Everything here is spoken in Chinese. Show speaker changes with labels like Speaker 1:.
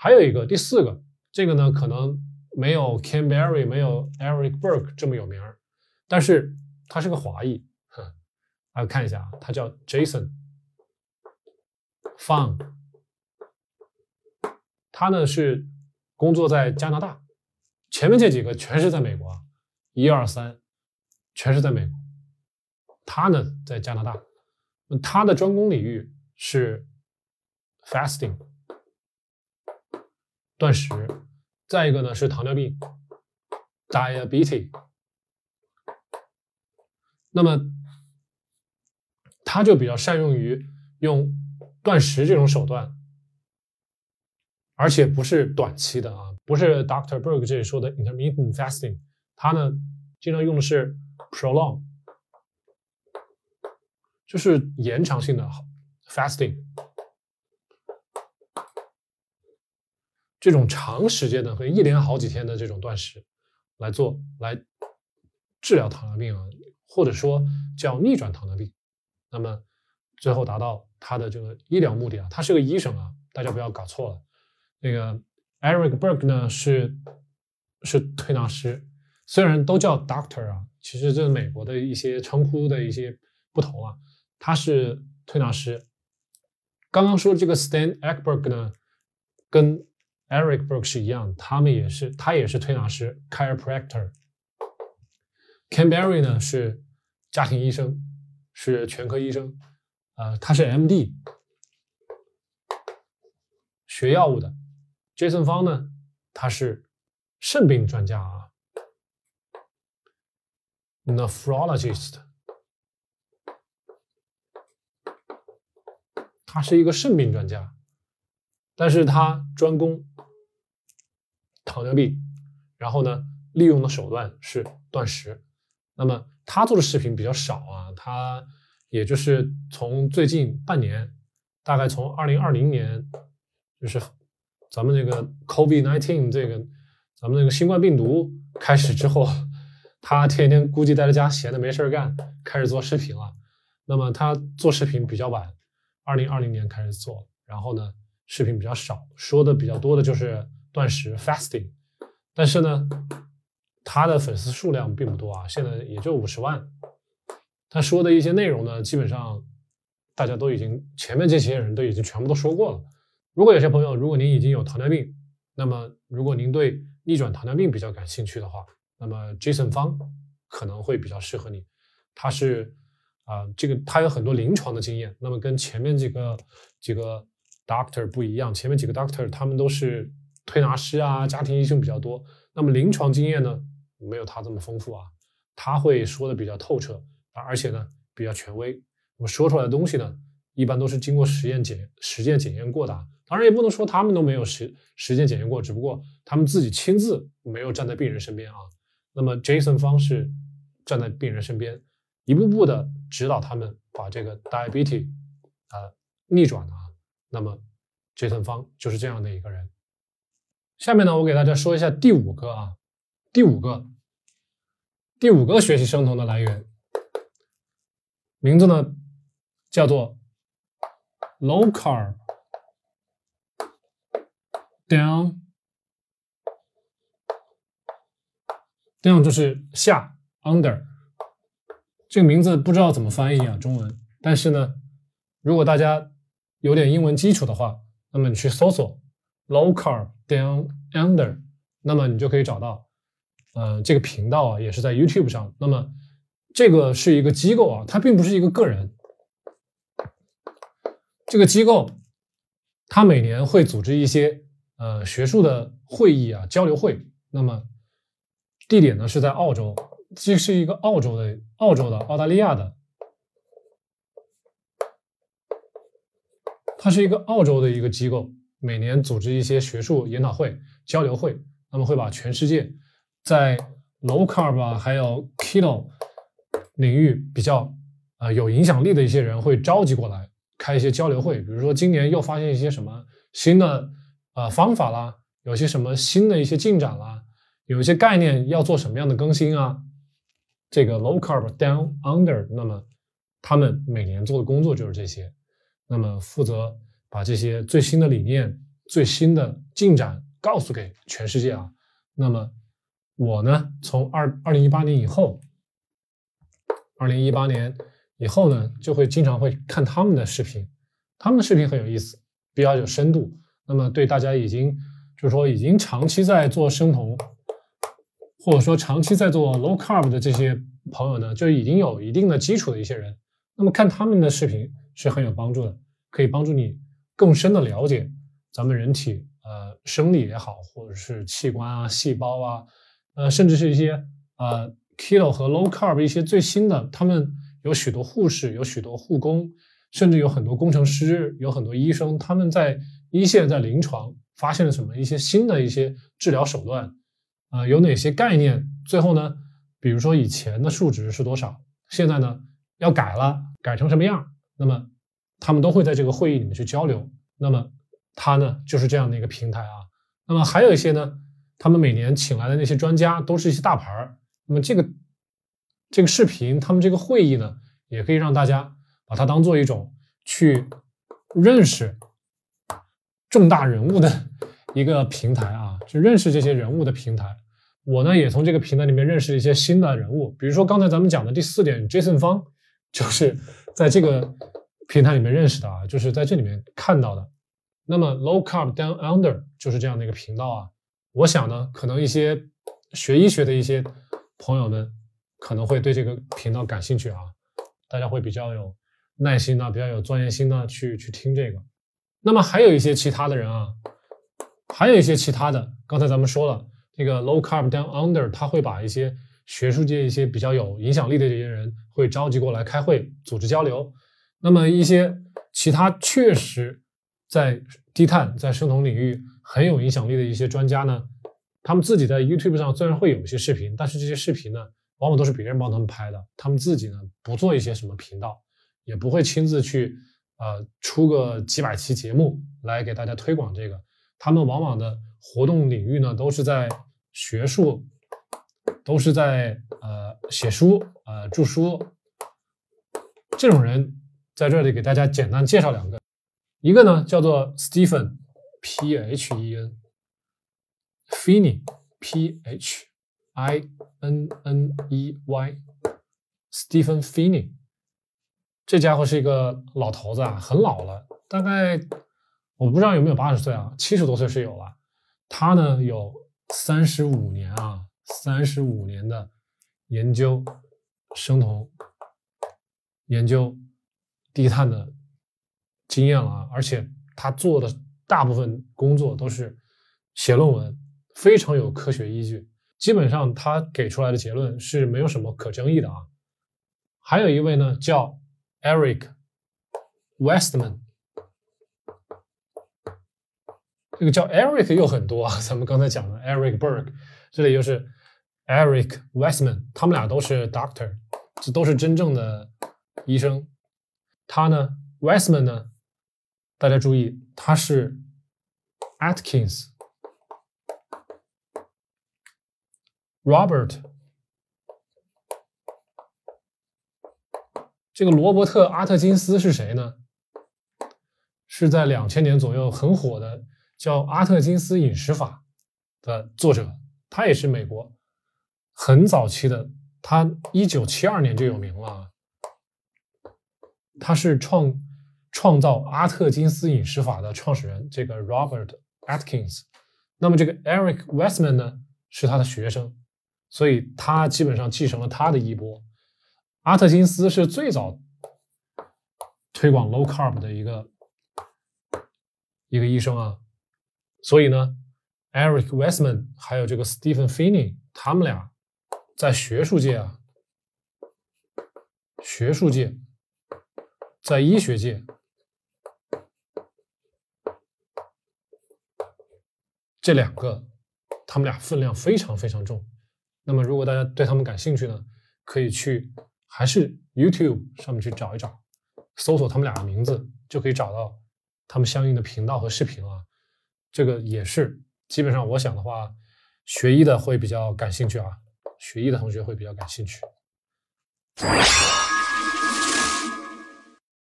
Speaker 1: 还有一个第四个，这个呢可能没有 Ken Berry 没有 Eric Burke 这么有名，但是他是个华裔，哼，大家看一下啊，他叫 Jason Fang，他呢是工作在加拿大，前面这几个全是在美国，一二三，全是在美国，他呢在加拿大，他的专攻领域是 fasting。断食，再一个呢是糖尿病，diabetes。那么，他就比较善用于用断食这种手段，而且不是短期的啊，不是 Doctor Berg 这里说的 intermittent fasting，他呢经常用的是 prolong，就是延长性的 fasting。这种长时间的和一连好几天的这种断食来做，来治疗糖尿病啊，或者说叫逆转糖尿病，那么最后达到他的这个医疗目的啊，他是个医生啊，大家不要搞错了。那个 Eric Berg 呢是是推拿师，虽然都叫 Doctor 啊，其实这是美国的一些称呼的一些不同啊，他是推拿师。刚刚说这个 Stan Ekberg 呢，跟 Eric Berg 是一样，他们也是，他也是推拿师，chiropractor。Ken Berry 呢是家庭医生，是全科医生，呃，他是 MD，学药物的。Jason 方呢，他是肾病专家啊，nephrologist，他是一个肾病专家，但是他专攻。糖尿病，然后呢，利用的手段是断食。那么他做的视频比较少啊，他也就是从最近半年，大概从二零二零年，就是咱们这个 COVID nineteen 这个咱们这个新冠病毒开始之后，他天天估计待在家闲的没事干，开始做视频了。那么他做视频比较晚，二零二零年开始做，然后呢，视频比较少，说的比较多的就是。断食 fasting，但是呢，他的粉丝数量并不多啊，现在也就五十万。他说的一些内容呢，基本上大家都已经前面这些人都已经全部都说过了。如果有些朋友，如果您已经有糖尿病，那么如果您对逆转糖尿病比较感兴趣的话，那么 Jason 方可能会比较适合你。他是啊，这个他有很多临床的经验，那么跟前面几个几个 doctor 不一样，前面几个 doctor 他们都是。推拿师啊，家庭医生比较多，那么临床经验呢，没有他这么丰富啊。他会说的比较透彻，而且呢比较权威。我说出来的东西呢，一般都是经过实验检实践检验过的。当然也不能说他们都没有实实践检验过，只不过他们自己亲自没有站在病人身边啊。那么 Jason 方是站在病人身边，一步步的指导他们把这个 diabetes 啊逆转啊。那么 Jason 方就是这样的一个人。下面呢，我给大家说一下第五个啊，第五个，第五个学习生酮的来源，名字呢叫做 low carb down down 就是下 under，这个名字不知道怎么翻译啊中文，但是呢，如果大家有点英文基础的话，那么你去搜索 low car。Down Under，那么你就可以找到，呃，这个频道啊，也是在 YouTube 上。那么这个是一个机构啊，它并不是一个个人。这个机构它每年会组织一些呃学术的会议啊，交流会。那么地点呢是在澳洲，这是一个澳洲的、澳洲的、澳大利亚的，它是一个澳洲的一个机构。每年组织一些学术研讨会、交流会，那么会把全世界在 low carb 啊，还有 keto 领域比较呃有影响力的一些人会召集过来开一些交流会。比如说今年又发现一些什么新的呃方法啦，有些什么新的一些进展啦，有一些概念要做什么样的更新啊？这个 low carb down under，那么他们每年做的工作就是这些，那么负责。把这些最新的理念最新的进展告诉给全世界啊。那么我呢，从二二零一八年以后，二零一八年以后呢，就会经常会看他们的视频，他们的视频很有意思，比较有深度。那么对大家已经就是说已经长期在做生酮，或者说长期在做 low carb 的这些朋友呢，就已经有一定的基础的一些人，那么看他们的视频是很有帮助的，可以帮助你更深的了解咱们人体。呃，生理也好，或者是器官啊、细胞啊，呃，甚至是一些呃 keto 和 low carb 一些最新的，他们有许多护士，有许多护工，甚至有很多工程师，有很多医生，他们在一线在临床发现了什么一些新的一些治疗手段，啊，有哪些概念？最后呢，比如说以前的数值是多少，现在呢要改了，改成什么样？那么他们都会在这个会议里面去交流。那么。它呢就是这样的一个平台啊，那么还有一些呢，他们每年请来的那些专家都是一些大牌儿，那么这个这个视频，他们这个会议呢，也可以让大家把它当做一种去认识重大人物的 一个平台啊，去认识这些人物的平台。我呢也从这个平台里面认识了一些新的人物，比如说刚才咱们讲的第四点，Jason 方就是在这个平台里面认识的啊，就是在这里面看到的。那么 low carb down under 就是这样的一个频道啊，我想呢，可能一些学医学的一些朋友们可能会对这个频道感兴趣啊，大家会比较有耐心的，比较有钻研心的去去听这个。那么还有一些其他的人啊，还有一些其他的，刚才咱们说了，这个 low carb down under 他会把一些学术界一些比较有影响力的这些人会召集过来开会，组织交流。那么一些其他确实。在低碳、在生酮领域很有影响力的一些专家呢，他们自己在 YouTube 上虽然会有一些视频，但是这些视频呢，往往都是别人帮他们拍的，他们自己呢不做一些什么频道，也不会亲自去呃出个几百期节目来给大家推广这个。他们往往的活动领域呢，都是在学术，都是在呃写书、呃著书。这种人在这里给大家简单介绍两个。一个呢叫做 Stephen P H E N Finney P H I N N E Y Stephen Finney，这家伙是一个老头子啊，很老了，大概我不知道有没有八十岁啊，七十多岁是有了。他呢有三十五年啊，三十五年的研究生酮、研究低碳的。经验了啊，而且他做的大部分工作都是写论文，非常有科学依据。基本上他给出来的结论是没有什么可争议的啊。还有一位呢叫 Eric Westman，这个叫 Eric 又很多啊。咱们刚才讲的 Eric Berg，这里又是 Eric Westman，他们俩都是 Doctor，这都是真正的医生。他呢，Westman 呢？大家注意，他是 Atkins Robert 这个罗伯特阿特金斯是谁呢？是在两千年左右很火的叫阿特金斯饮食法的作者，他也是美国很早期的，他一九七二年就有名了，他是创。创造阿特金斯饮食法的创始人，这个 Robert Atkins，那么这个 Eric Westman 呢是他的学生，所以他基本上继承了他的衣钵。阿特金斯是最早推广 low carb 的一个一个医生啊，所以呢，Eric Westman 还有这个 Stephen Finney，他们俩在学术界啊，学术界，在医学界。这两个，他们俩分量非常非常重。那么，如果大家对他们感兴趣呢，可以去还是 YouTube 上面去找一找，搜索他们俩的名字，就可以找到他们相应的频道和视频啊。这个也是基本上，我想的话，学医的会比较感兴趣啊，学医的同学会比较感兴趣。